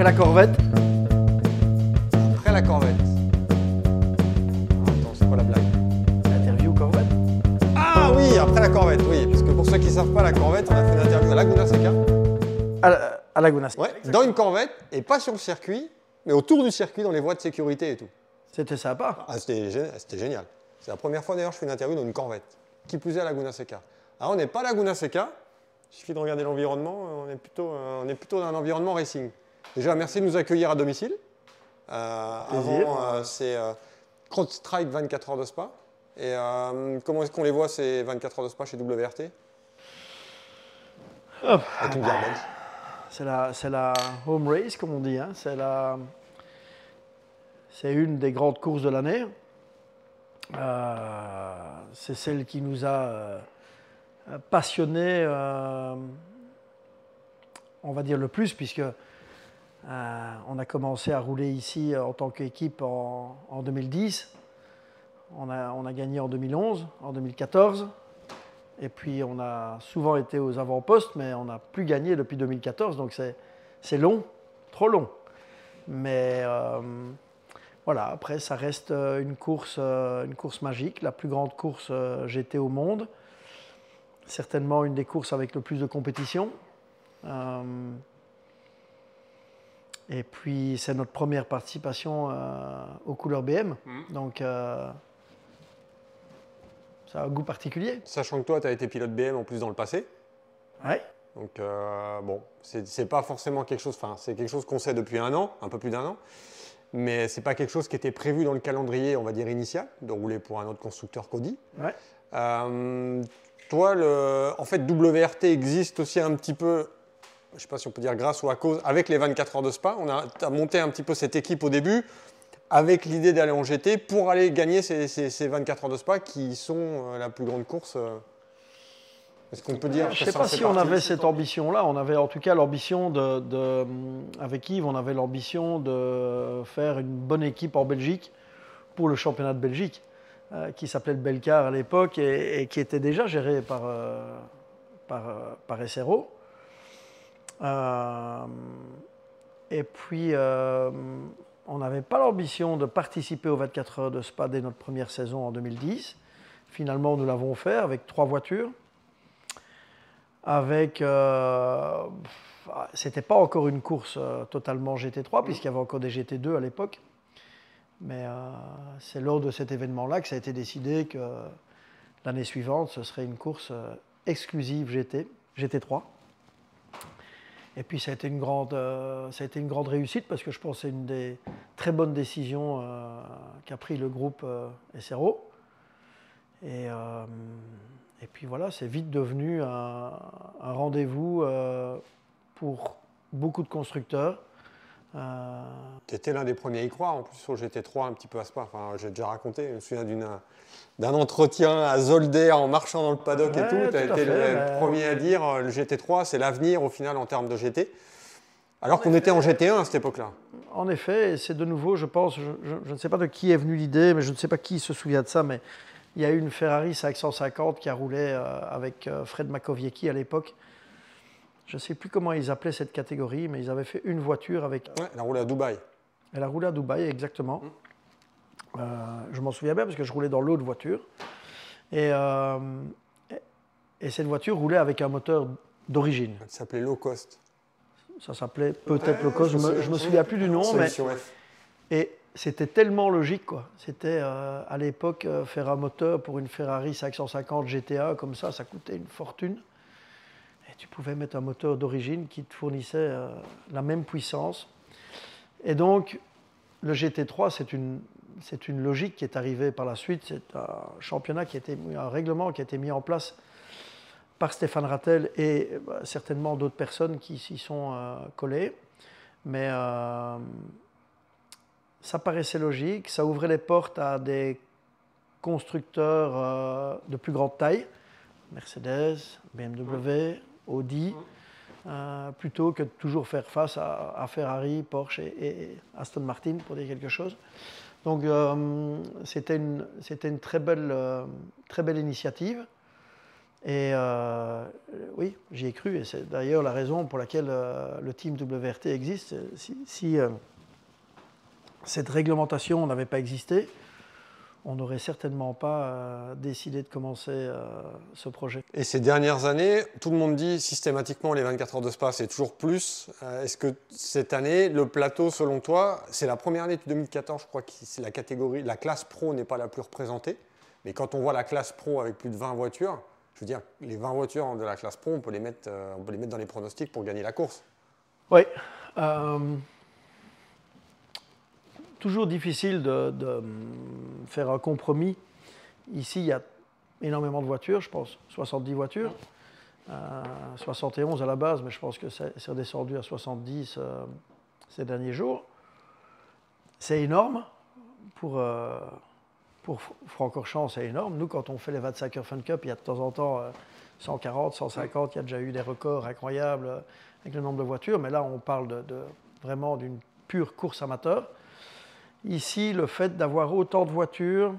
Après la Corvette Après la Corvette. Attends, c'est quoi la blague L'interview Corvette Ah oui, après la Corvette, oui. Parce que pour ceux qui ne savent pas, la Corvette, on a fait une interview à Laguna Seca. À, la- à Laguna. Ouais, dans une Corvette, et pas sur le circuit, mais autour du circuit, dans les voies de sécurité et tout. C'était sympa. Ah, c'était génial. C'est la première fois d'ailleurs que je fais une interview dans une Corvette. Qui plus est à Laguna Seca. Alors on n'est pas à Laguna Seca, il suffit de regarder l'environnement, on est plutôt, euh, on est plutôt dans un environnement racing. Déjà, merci de nous accueillir à domicile. Euh, avant, euh, c'est euh, CrowdStrike 24 heures de spa. Et euh, comment est-ce qu'on les voit ces 24 heures de spa chez WRT Hop. Avec une bière belge. C'est la, home race, comme on dit. hein. C'est la, c'est une des grandes courses de l'année. Euh, c'est celle qui nous a euh, passionnés, on va dire le plus, puisque euh, on a commencé à rouler ici en tant qu'équipe en, en 2010. On a, gagné en 2011, en 2014. Et puis on a souvent été aux avant-postes, mais on n'a plus gagné depuis 2014, donc c'est long, trop long. Mais euh, voilà, après ça reste euh, une course, une course magique, la plus grande course GT au monde. Certainement une des courses avec le plus de compétition. Et puis c'est notre première participation euh, aux couleurs BM, donc euh, ça a un goût particulier. Sachant que toi, tu as été pilote BM en plus dans le passé. Ouais. Donc euh, bon, c'est c'est pas forcément quelque chose, enfin c'est quelque chose qu'on sait depuis un an, un peu plus d'un an, mais c'est pas quelque chose qui était prévu dans le calendrier, on va dire initial, de rouler pour un autre constructeur qu'Audi. Ouais. Euh, toi, le, en fait, WRT existe aussi un petit peu, je sais pas si on peut dire grâce ou à cause, avec les 24 heures de Spa. On a, monté un petit peu cette équipe au début avec l'idée d'aller en GT pour aller gagner ces, ces- ces 24 heures de Spa qui sont euh, la plus grande course. euh. Est-ce qu'on peut dire Je ne sais pas si on avait cette ambition-là. On avait en tout cas l'ambition de, de- avec Yves, on avait l'ambition de faire une bonne équipe en Belgique pour le championnat de Belgique, euh, qui s'appelait le Belcar à l'époque et, et qui était déjà géré par, euh, par, par SRO. Euh, et puis, euh, on n'avait pas l'ambition de participer aux 24 heures de Spa dès notre première saison en 2010. Finalement, nous l'avons fait avec trois voitures avec. euh, c'était pas encore une course euh, totalement GT3, puisqu'il y avait encore des GT2 à l'époque. Mais euh, c'est lors de cet événement-là que ça a été décidé que l'année suivante, ce serait une course exclusive GT, GT3. Et puis ça a été une grande, euh, ça a été une grande réussite parce que je pense que c'est une des très bonnes décisions euh, qu'a pris le groupe euh, SRO. Et, euh, et puis voilà, c'est vite devenu un, rendez-vous pour beaucoup de constructeurs. Euh, Tu étais l'un des premiers à y croire, en plus sur le GT3 un petit peu à Spa. Enfin, j'ai déjà raconté, je me souviens d'une- d'un entretien à Zolder en marchant dans le paddock et tout. Tu as été fait, le bah. premier à dire euh, le GT3 c'est l'avenir au final en termes de GT. Alors qu'on était en GT1 à cette époque-là. En effet, et c'est de nouveau, je pense, je, je- je ne sais pas de qui est venue l'idée, mais je ne sais pas qui se souvient de ça, mais il y a eu une Ferrari 550 qui a roulé euh, avec euh, Fred Makowiecki à l'époque. Je ne sais plus comment ils appelaient cette catégorie, mais ils avaient fait une voiture avec. Ouais, elle a roulé à Dubaï. Elle a roulé à Dubaï, exactement. Euh, je m'en souviens bien parce que je roulais dans l'autre voiture. Et, euh, et- et cette voiture roulait avec un moteur d'origine. Elle s'appelait Low Cost. Ça s'appelait peut-être Ouais, le cause, je me, je me souviens plus du nom, mais F. Et c'était tellement logique, quoi. C'était euh, à l'époque faire un moteur pour une Ferrari 550 GTA comme ça, ça coûtait une fortune. Et tu pouvais mettre un moteur d'origine qui te fournissait euh, la même puissance. Et donc, le GT3, c'est une, une logique qui est arrivée par la suite. C'est un championnat qui a été, un règlement qui a été mis en place par Stéphane Rattel et bah, certainement d'autres personnes qui s'y sont euh, collées. Mais euh, ça paraissait logique, ça ouvrait les portes à des constructeurs euh, de plus grande taille, Mercedes, BMW, Audi, euh, plutôt que de toujours faire face à, Ferrari, Porsche et, Aston Martin, pour dire quelque chose. Donc euh, c'était une, une très belle, euh, très belle initiative. Et oui, j'y ai cru. Et c'est d'ailleurs la raison pour laquelle le team WRT existe. Si, cette réglementation n'avait pas existé, on n'aurait certainement pas euh, décidé de commencer euh, ce projet. Et ces dernières années, tout le monde dit systématiquement les 24 heures de spa, c'est toujours plus. Euh, Est-ce que cette année, le plateau, selon toi, c'est la première année depuis 2014, je crois que c'est la catégorie, la classe pro n'est pas la plus représentée. Mais quand on voit la classe pro avec plus de 20 voitures, je veux dire, les 20 voitures de la classe pro, on peut les mettre, on peut les mettre dans les pronostics pour gagner la course. Oui. euh, toujours difficile de, hum, faire un compromis. Ici, il y a énormément de voitures, je pense, 70 voitures. Euh, 71 à la base, mais je pense que c'est redescendu à 70 euh, ces derniers jours. C'est énorme. Pour, euh, pour c'est énorme. Nous, quand on fait les 25 heures Fun Cup, il y a de temps en temps euh, 140, 150. Il y a déjà eu des records incroyables euh, avec le nombre de voitures. Mais là, on parle vraiment d'une pure course amateur. Ici, le fait d'avoir autant de voitures,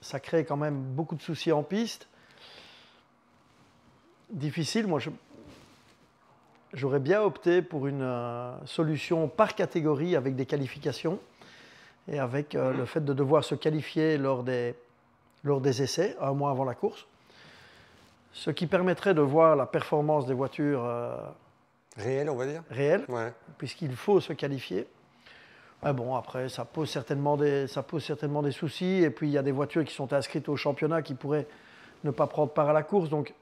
ça crée quand même beaucoup de soucis en piste. Difficile, moi j'aurais bien opté pour une euh, solution par catégorie avec des qualifications et avec euh, le fait de devoir se qualifier lors des, lors des essais, un mois avant la course. Ce qui permettrait de voir la performance des voitures euh, Réel, on va dire? réelles Ouais. puisqu'il faut se qualifier. Ah bon, après, ça pose, certainement des, soucis. Et puis, il y a des voitures qui sont inscrites au championnat qui pourraient ne pas prendre part à la course. Donc,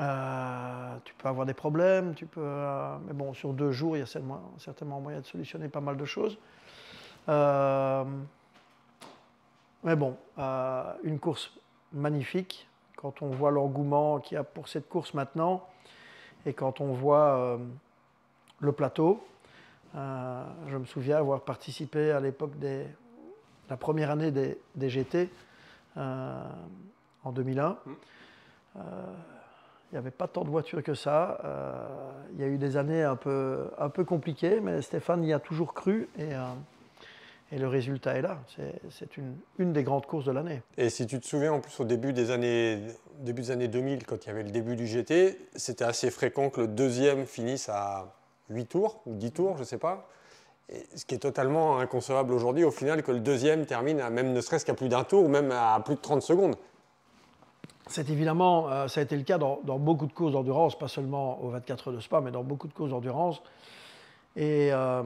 euh, tu peux avoir des problèmes. Tu peux, euh, mais bon, sur deux jours, il y a certainement, certainement moyen de solutionner pas mal de choses. Euh, mais bon, une course magnifique. Quand on voit l'engouement qu'il y a pour cette course maintenant, et quand on voit le plateau, euh, je me souviens avoir participé à l'époque des la première année des, GT euh, en 2001. Euh, il n'y avait pas tant de voitures que ça. Il y a eu des années un peu, un peu compliquées, mais Stéphane y a toujours cru et, et le résultat est là. C'est une, une des grandes courses de l'année. Et si tu te souviens, en plus, au début des années, début des années 2000, quand il y avait le début du GT, c'était assez fréquent que le deuxième finisse à 8 tours ou 10 tours, je ne sais pas. Ce qui est totalement inconcevable aujourd'hui, au final, que le deuxième termine même ne serait-ce qu'à plus d'un tour ou même à plus de 30 secondes. C'est évidemment, euh, ça a été le cas dans, beaucoup de courses d'endurance, pas seulement aux 24 heures de Spa, mais dans beaucoup de courses d'endurance. Et euh,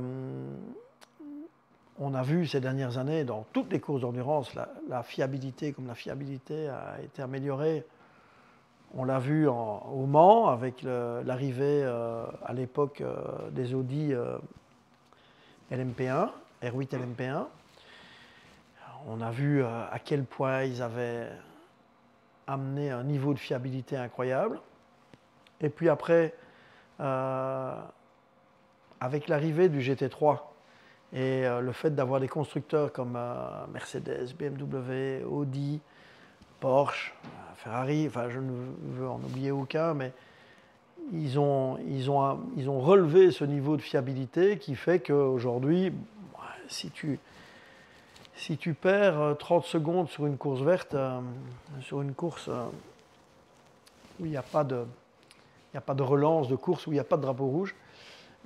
on a vu ces dernières années, dans toutes les courses d'endurance, la fiabilité, comme la fiabilité a été améliorée. On l'a vu au Mans avec l'arrivée euh, à l'époque euh, des Audi euh, LMP1, R8 LMP1. On a vu euh, à quel point ils avaient amené un niveau de fiabilité incroyable. Et puis après, avec l'arrivée du GT3 et le fait d'avoir des constructeurs comme Mercedes, BMW, Audi, Porsche, euh, Ferrari, je ne veux en oublier aucun, mais ils ont, relevé ce niveau de fiabilité qui fait qu'aujourd'hui, ouais, si tu, si tu perds euh, 30 secondes sur une course verte, euh, sur une course euh, où il n'y a, pas de- a pas de relance de course, où il n'y a pas de drapeau rouge,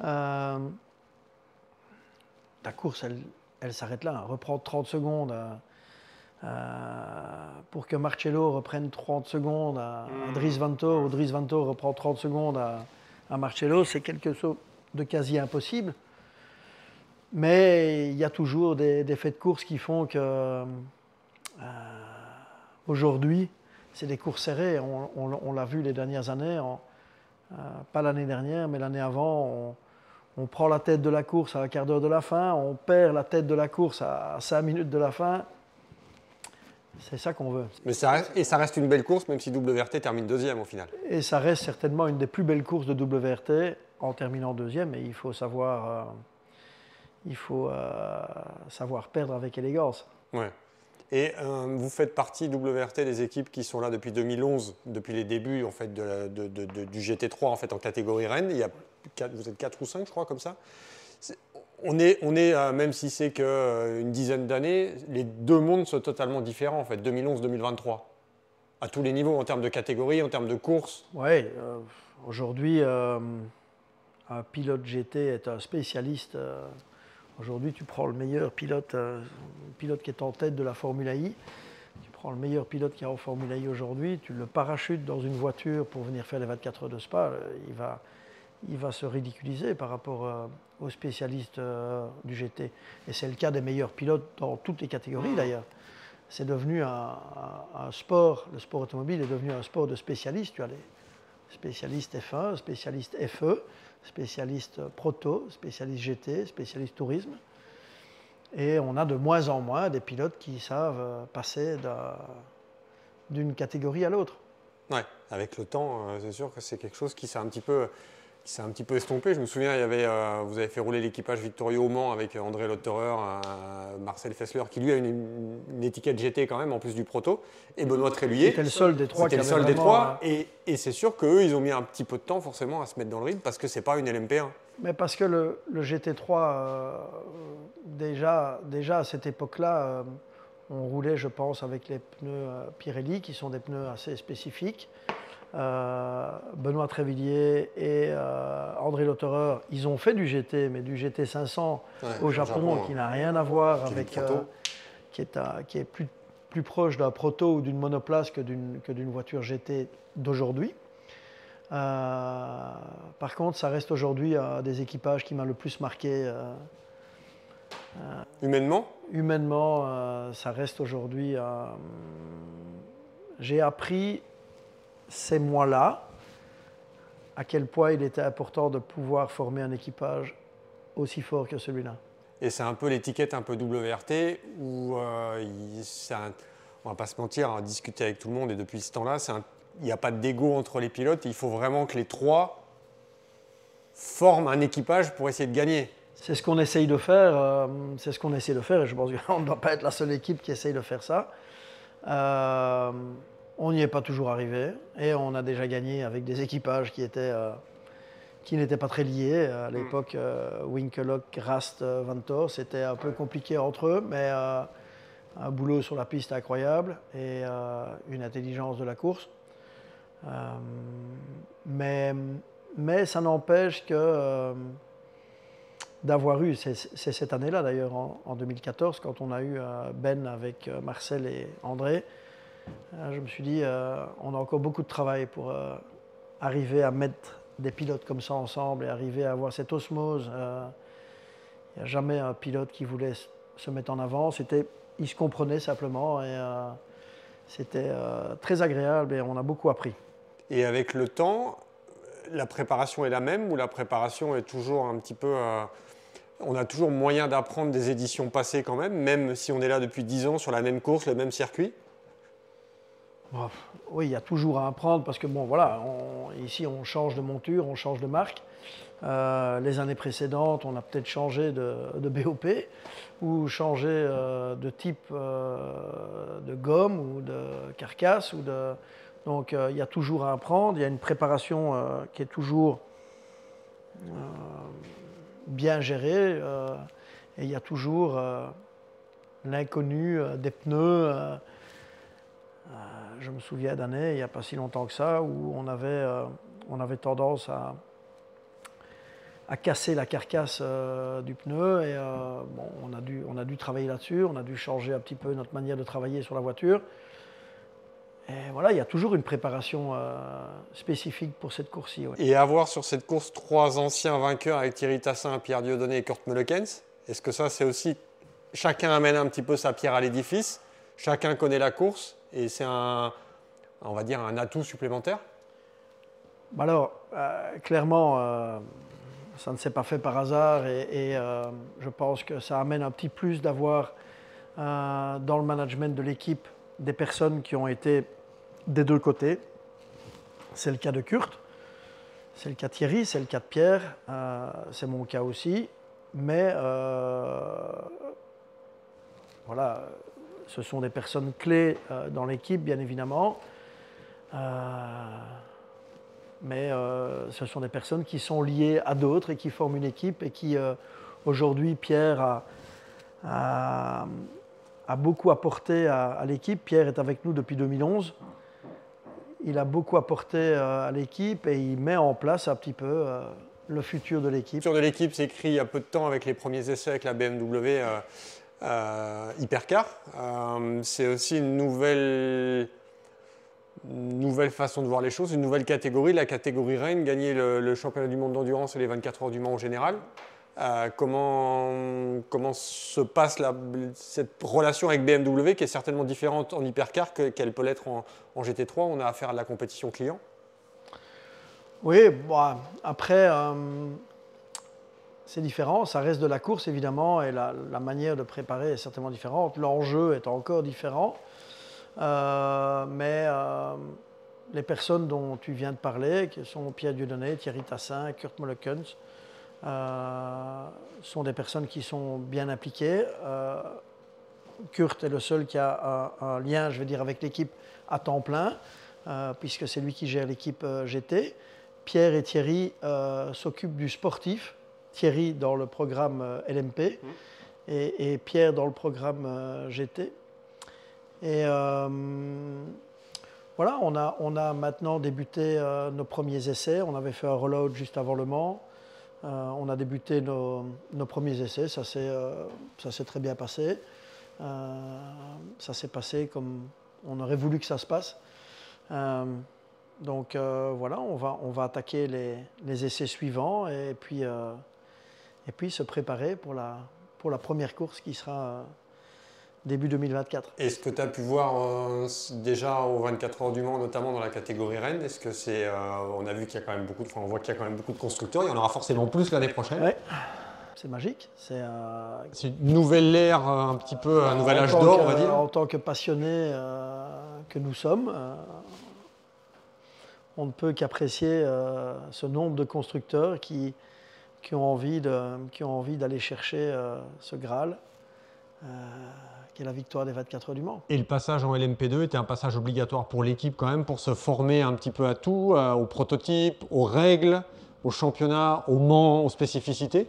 euh, ta course, elle, elle s'arrête là. Reprendre 30 secondes euh, euh, pour que Marcello reprenne 30 secondes à, à Dries Vantore, ou Dries Vantore reprend 30 secondes à, à Marcello, c'est quelque chose de quasi impossible. Mais il y a toujours des, des faits de course qui font que euh, aujourd'hui, c'est des courses serrées. On, on- on l'a vu les dernières années, euh, pas l'année dernière, mais l'année avant. On, on prend la tête de la course à un quart d'heure de la fin, on perd la tête de la course à 5 minutes de la fin. C'est ça qu'on veut. Mais ça reste, et ça reste une belle course, même si WRT termine deuxième au final. Et ça reste certainement une des plus belles courses de WRT en terminant deuxième. Et il faut savoir, euh, il faut euh, savoir perdre avec élégance. Ouais. Et euh, vous faites partie, WRT, des équipes qui sont là depuis 2011, depuis les débuts en fait, de la- de- de- de- du GT3 en, fait, en catégorie Rennes. Il y a vous êtes 4 ou 5, je crois, comme ça. On est, euh, même si c'est qu'une dizaine d'années, les deux mondes sont totalement différents, en fait, 2011-2023. à tous les niveaux, en termes de catégorie, en termes de course Oui, aujourd'hui, un pilote GT est un spécialiste. aujourd'hui, tu prends le meilleur pilote, pilote qui est en tête de la Formule I tu prends le meilleur pilote qui a en Formule I aujourd'hui, tu le parachutes dans une voiture pour venir faire les 24 heures de Spa, il va, il va se ridiculiser par rapport euh, aux spécialistes euh, du GT. Et c'est le cas des meilleurs pilotes dans toutes les catégories d'ailleurs. C'est devenu un, sport, le sport automobile est devenu un sport de spécialistes. Tu as les spécialistes F1, spécialistes FE, spécialistes proto, spécialistes GT, spécialistes tourisme. Et on a de moins en moins des pilotes qui savent euh, passer d'une catégorie à l'autre. Ouais, avec le temps, c'est sûr que c'est quelque chose qui s'est un petit peu c'est un petit peu estompé. Je me souviens, il y avait, euh, vous avez fait rouler l'équipage victorieux au Mans avec André Lotterer, Marcel Fessler, qui lui a une, étiquette GT quand même, en plus du proto, et Benoît Tréluyer. C'était le seul des trois. C'était le seul des trois. Et, c'est sûr qu'eux, ils ont mis un petit peu de temps forcément à se mettre dans le rythme parce que c'est pas une LMP1. Mais parce que le, GT3, euh, déjà, déjà à cette époque-là, euh, on roulait, je pense, avec les pneus Pirelli, qui sont des pneus assez spécifiques. Euh, Benoît Trévillier et euh, André Lotterer, ils ont fait du GT, mais du GT 500 au Japon, qui n'a rien à voir avec. Euh, qui est, qui est plus, plus proche d'un proto ou d'une monoplace que d'une voiture GT d'aujourd'hui. par contre, ça reste aujourd'hui des équipages qui m'a le plus marqué. humainement? Humainement, ça reste aujourd'hui. J'ai appris ces mois-là, à quel point il était important de pouvoir former un équipage aussi fort que celui-là. Et c'est un peu l'étiquette un peu WRT où euh, on va pas se mentir, à discuter avec tout le monde et depuis ce temps-là, il n'y a pas d'égo entre les pilotes. Il faut vraiment que les trois forment un équipage pour essayer de gagner. C'est ce qu'on essaye de faire. Euh, c'est ce qu'on essaie de faire et je pense qu'on ne doit pas être la seule équipe qui essaye de faire ça. Euh, on n'y est pas toujours arrivé et on a déjà gagné avec des équipages qui étaient euh, qui n'étaient pas très liés. À mm. l'époque, euh, Winkelock, Rast, euh, Vantor, c'était un peu compliqué entre eux, mais un boulot sur la piste incroyable et une intelligence de la course. mais, mais ça n'empêche que d'avoir eu, c'est cette année-là d'ailleurs, en, en, 2014, quand on a eu Ben avec Marcel et André, euh, je me suis dit, euh, on a encore beaucoup de travail pour euh, arriver à mettre des pilotes comme ça ensemble et arriver à avoir cette osmose. Il n'y a jamais un pilote qui voulait se mettre en avant. C'était, ils se comprenaient simplement et c'était très agréable et on a beaucoup appris. Et avec le temps, la préparation est la même ou la préparation est toujours un petit peu. on a toujours moyen d'apprendre des éditions passées quand même, même si on est là depuis 10 ans sur la même course, le même circuit? Oui, il y a toujours à apprendre parce que bon, voilà, ici on change de monture, on change de marque. Euh, les années précédentes, on a peut-être changé de, BOP ou changé euh, de type euh, de gomme ou de carcasse. Donc il y a toujours à apprendre. Il y a une préparation qui est toujours bien gérée et il y a toujours l'inconnu des pneus je me souviens d'années, il n'y a pas si longtemps que ça, où on avait, euh, on avait tendance à, à casser la carcasse euh, du pneu. Et euh, bon, on, a dû, on a dû travailler là-dessus, on a dû changer un petit peu notre manière de travailler sur la voiture. Et voilà, il y a toujours une préparation spécifique pour cette course-ci. Et avoir sur cette course trois anciens vainqueurs avec Thierry Tassin, Pierre Dieudonné et Kurt Mulekens, est-ce que ça, c'est aussi. Chacun amène un petit peu sa pierre à l'édifice, chacun connaît la course, et c'est un, on va dire, un atout supplémentaire bah Alors, euh, clairement, euh, ça ne s'est pas fait par hasard et, euh, je pense que ça amène un petit plus d'avoir dans le management de l'équipe des personnes qui ont été des deux côtés. C'est le cas de Kurt, c'est le cas de Thierry, c'est le cas de Pierre, c'est mon cas aussi. Mais voilà, ce sont des personnes clés euh, dans l'équipe, bien évidemment. Euh, mais euh, ce sont des personnes qui sont liées à d'autres et qui forment une équipe et qui, aujourd'hui, Pierre a, beaucoup apporté à, l'équipe. Pierre est avec nous depuis 2011. il a beaucoup apporté à l'équipe et il met en place un petit peu le futur de l'équipe. Le futur de l'équipe s'est écrit il y a peu de temps avec les premiers essais avec la BMW Hypercar. c'est aussi une nouvelle nouvelle façon de voir les choses, une nouvelle catégorie, la catégorie Rennes, gagner le, championnat du monde d'endurance et les 24 heures du Mans en général. Euh, comment, comment se passe cette relation avec BMW qui est certainement différente en hypercar qu'elle peut l'être en, GT3 On a affaire à la compétition client Oui, bon, après, euh, c'est différent. Ça reste de la course évidemment et la, manière de préparer est certainement différente. L'enjeu est encore différent. Euh, mais euh, les personnes dont tu viens de parler, qui sont Pierre Dieudonné, Thierry Tassin, Kurt Mollekens, euh, sont des personnes qui sont bien impliquées. Kurt est le seul qui a un, lien, je veux dire, avec l'équipe à temps plein, puisque c'est lui qui gère l'équipe GT. Pierre et Thierry s'occupent du sportif, Thierry dans le programme LMP mmh. et, Pierre dans le programme GT. Et euh, voilà, on a, on a maintenant débuté euh, nos premiers essais. On avait fait un rollout juste avant le Mans. Euh, on a débuté nos, nos premiers essais. Ça s'est très bien passé. ça s'est passé comme on aurait voulu que ça se passe. donc voilà, on va, on va attaquer les, les essais suivants et puis, et puis se préparer pour la, pour la première course qui sera début 2024. Est-ce que tu as pu voir euh, déjà aux 24 heures du Mans, notamment dans la catégorie Rennes Est-ce que c'est, euh, on a vu qu'il y a quand même beaucoup de, on voit qu'il y a quand même beaucoup de constructeurs. Il y en aura forcément plus l'année prochaine. Ouais. C'est magique. C'est euh, une nouvelle ère, un petit peu un nouvel âge d'or, on va dire. En tant que passionné que nous sommes, on ne peut qu'apprécier ce nombre de constructeurs qui, qui ont envie de, qui ont envie d'aller chercher ce Graal qui est la victoire des 24 heures du Mans. Et le passage en LMP2 était un passage obligatoire pour l'équipe quand même, pour se former un petit peu à tout, euh, aux prototypes, aux règles, au championnat, au Mans, aux spécificités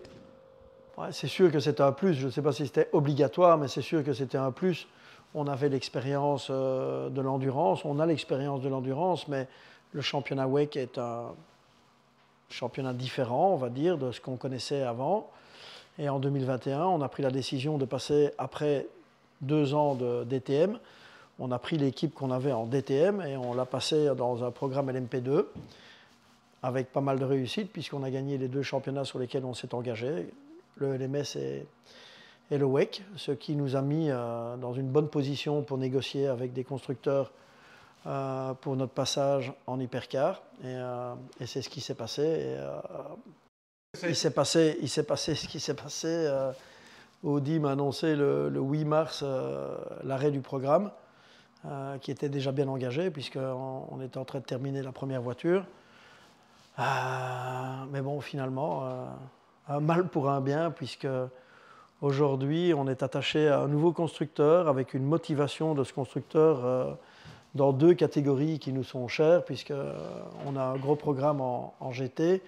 C'est sûr que c'était un plus. Je ne sais pas si c'était obligatoire, mais c'est sûr que c'était un plus. On avait l'expérience euh, de l'endurance, on a l'expérience de l'endurance, mais le championnat WEC est un championnat différent, on va dire, de ce qu'on connaissait avant. Et en 2021, on a pris la décision de passer après deux ans de DTM. On a pris l'équipe qu'on avait en DTM et on l'a passé dans un programme LMP2 avec pas mal de réussite puisqu'on a gagné les deux championnats sur lesquels on s'est engagé, le LMS et, le WEC, ce qui nous a mis euh, dans une bonne position pour négocier avec des constructeurs euh, pour notre passage en hypercar. Et, euh, c'est ce qui s'est passé. il s'est passé, il s'est passé ce qui s'est passé Audi m'a annoncé le, 8 mars euh, l'arrêt du programme, euh, qui était déjà bien engagé, puisqu'on on était en train de terminer la première voiture. Euh, mais bon, finalement, un mal pour un bien, puisque aujourd'hui, on est attaché à un nouveau constructeur, avec une motivation de ce constructeur dans deux catégories qui nous sont chères, puisqu'on a un gros programme en, en GT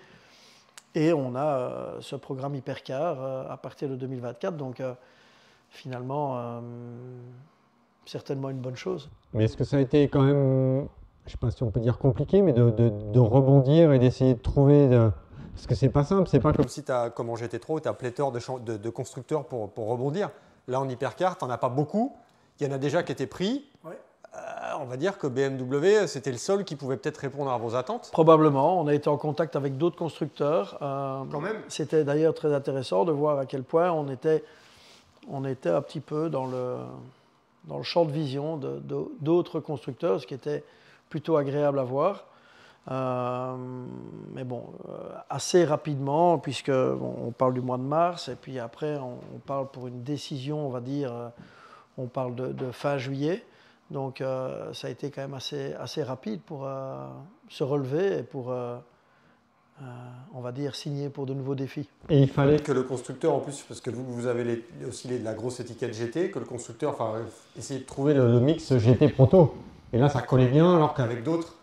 et on a euh, ce programme Hypercar euh, à partir de 2024. Donc euh, finalement, certainement une bonne chose. Mais est-ce que ça a été quand même, je ne sais pas si on peut dire compliqué, mais de, rebondir et d'essayer de trouver... Parce que c'est pas simple, c'est pas comme si tu as, comme en GT3, tu as pléthore de, de, constructeurs pour, pour, rebondir. Là, en hypercar, tu n'en as pas beaucoup. Il y en a déjà qui étaient pris. Ouais. Euh, on va dire que BMW, c'était le seul qui pouvait peut-être répondre à vos attentes Probablement. On a été en contact avec d'autres constructeurs. Euh, Quand même C'était d'ailleurs très intéressant de voir à quel point on était, on était un petit peu dans le, dans le champ de vision d'autres constructeurs, ce qui était plutôt agréable à voir. Euh, mais bon, assez rapidement, puisque on parle du mois de mars, et puis après on, parle pour une décision, on va dire, on parle de fin juillet. Donc euh, ça a été quand même assez, assez rapide pour euh, se relever et pour, euh, on va dire, signer pour de nouveaux défis. Et il fallait que le constructeur, en plus, parce que vous, vous avez aussi la grosse étiquette GT, que le constructeur enfin, essayer de trouver le, mix GT Proto. Et là, ça collait bien, alors qu'avec d'autres,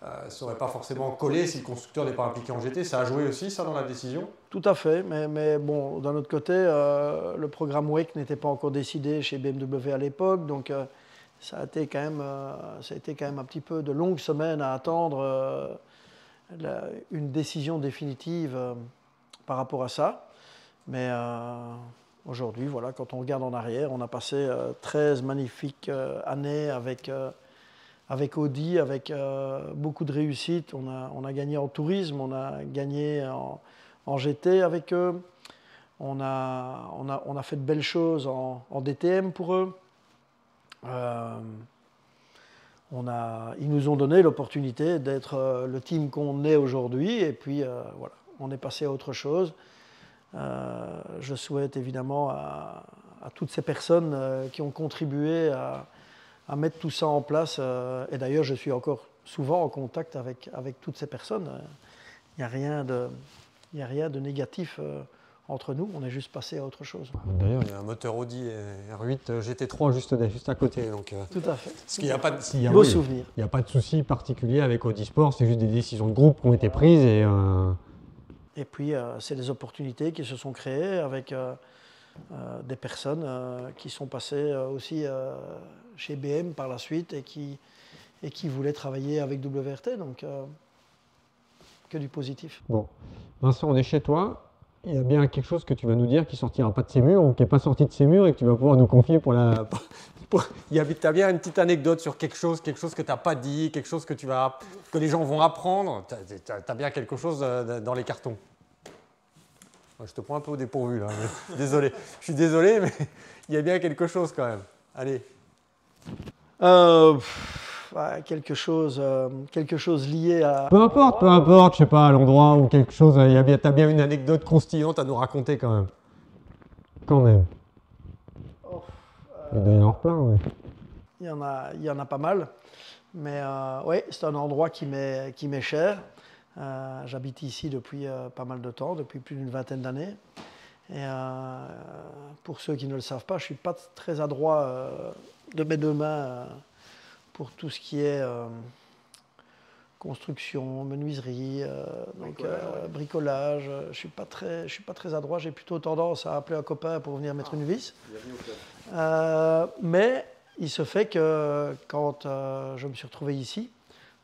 ça n'aurait pas forcément collé si le constructeur n'est pas impliqué en GT. Ça a joué aussi, ça, dans la décision? Tout à fait, mais, mais bon, d'un autre côté, le programme WEC n'était pas encore décidé chez BMW à l'époque, donc ça a, été quand même, ça a été quand même un petit peu de longues semaines à attendre une décision définitive par rapport à ça. Mais aujourd'hui, voilà, quand on regarde en arrière, on a passé 13 magnifiques années avec avec Audi, avec euh, beaucoup de réussite. On a, on a, gagné en tourisme, on a gagné en, GT avec eux. On a, on, a, on a, fait de belles choses en, DTM pour eux. Euh, on a, ils nous ont donné l'opportunité d'être euh, le team qu'on est aujourd'hui. Et puis voilà, on est passé à autre chose. je souhaite évidemment à, toutes ces personnes qui ont contribué à, mettre tout ça en place. Euh, et d'ailleurs, je suis encore souvent en contact avec, avec toutes ces personnes. Il n'y a, rien de, a rien de négatif euh, entre nous, on est juste passé à autre chose. D'ailleurs, il y a un moteur Audi R8 euh, GT3 juste, juste à côté. Donc, Tout à fait. il n'y a pas de, beau souvenir. Il n'y a pas de souci particulier avec Audi Sport, c'est juste des décisions de groupe qui ont été prises. Et, et puis, c'est des opportunités qui se sont créées avec des personnes qui sont passées aussi chez BM par la suite et qui, et qui voulait travailler avec WRT. Donc, euh, que du positif. Bon, Vincent, on est chez toi. Il y a bien quelque chose que tu vas nous dire qui sortira pas de ces murs ou qui n'est pas sorti de ces murs et que tu vas pouvoir nous confier pour la. Il y a, as bien une petite anecdote sur quelque chose, quelque chose que tu n'as pas dit, quelque chose que, tu vas, que les gens vont apprendre. Tu as, bien quelque chose euh, dans les cartons. Je te prends un peu au dépourvu là. désolé. Je suis désolé, mais il y a bien quelque chose quand même. Allez, euh, quelque, chose, euh, quelque chose lié à. Peu importe, peu importe, je sais pas, à l'endroit ou quelque chose. Tu as bien une anecdote constillante à nous raconter quand même. Quand même. Oh, il doit y en avoir plein, oui. Il y en a, il y en a pas mal. Mais euh, oui, c'est un endroit qui m'est cher. J'habite ici depuis pas mal de temps, depuis plus d'une vingtaine d'années. Et pour ceux qui ne le savent pas, je ne suis pas très adroit de mes deux mains euh, pour tout ce qui est euh, construction, menuiserie, euh, bricolage. Je ne suis, pas très, je suis pas très adroit, j'ai plutôt tendance à appeler un copain pour venir mettre une vis. mais il se fait que quand je me suis retrouvé ici,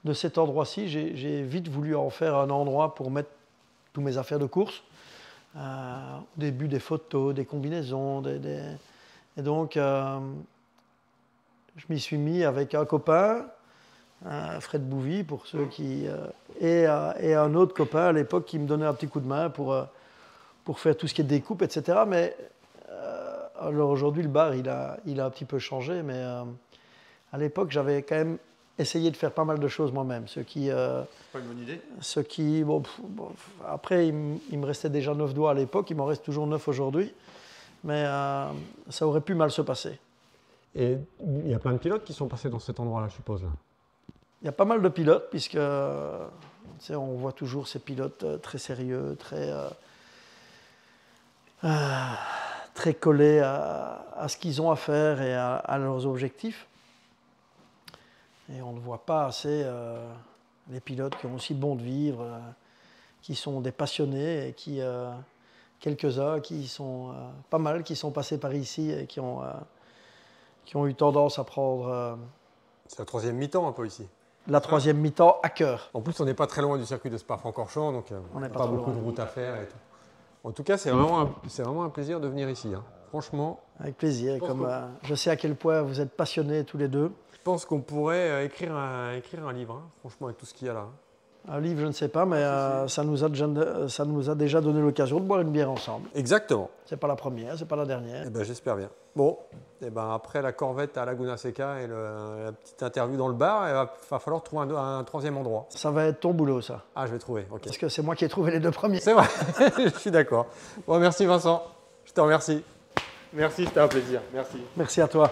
de cet endroit-ci, j'ai vite voulu en faire un endroit pour mettre tous mes affaires de course. au début, des photos, des combinaisons, et donc je m'y suis mis avec un copain, Fred Bouvy, pour ceux qui. Euh, euh, et, un autre copain à l'époque qui me donnait un petit coup de main pour, euh, pour faire tout ce qui est découpe, etc. Mais alors aujourd'hui, le bar, il a, il a un petit peu changé, mais à l'époque, j'avais quand même essayé de faire pas mal de choses moi-même. Ce qui. pas une bonne idée Ce qui. Bon, après, il, il, me restait déjà 9 doigts à l'époque, il m'en reste toujours 9 aujourd'hui. Mais ça aurait pu mal se passer. Et il y a plein de pilotes qui sont passés dans cet endroit-là, je suppose. Il y a pas mal de pilotes, puisque on voit toujours ces pilotes euh, très sérieux, très, euh, euh, très collés à, ce qu'ils ont à faire et à, leurs objectifs. Et on ne voit pas assez les pilotes qui ont aussi bon de vivre, qui sont des passionnés et qui, quelques-uns qui sont pas mal, qui sont passés par ici et qui ont qui ont eu tendance à prendre. Euh, c'est la troisième mi-temps un peu ici. La troisième mi-temps à cœur. En plus, on n'est pas très loin du circuit de Spa-Francorchamps, donc euh, on n'a pas, beaucoup de route à faire et tout. En tout cas, c'est vraiment, un, vraiment un plaisir de venir ici. Hein. Franchement. Avec plaisir. Je, comme, euh, je sais à quel point vous êtes passionnés tous les deux. Je pense qu'on pourrait écrire, un, écrire un livre, hein, franchement, avec tout ce qu'il y a là. Un livre, je ne sais pas, mais euh, ça, nous a déjà, ça nous a déjà donné l'occasion de boire une bière ensemble. Exactement. C'est pas la première, c'est pas la dernière. Eh ben, J'espère bien. Bon, eh ben, après la corvette à Laguna Seca et la petite interview dans le bar, il va, falloir trouver un, troisième endroit. Ça va être ton boulot, ça. Ah, je vais trouver, ok. Parce que c'est moi qui ai trouvé les deux premiers. C'est vrai, je suis d'accord. Bon, merci Vincent, je te remercie. Merci, c'était un plaisir. Merci. Merci à toi.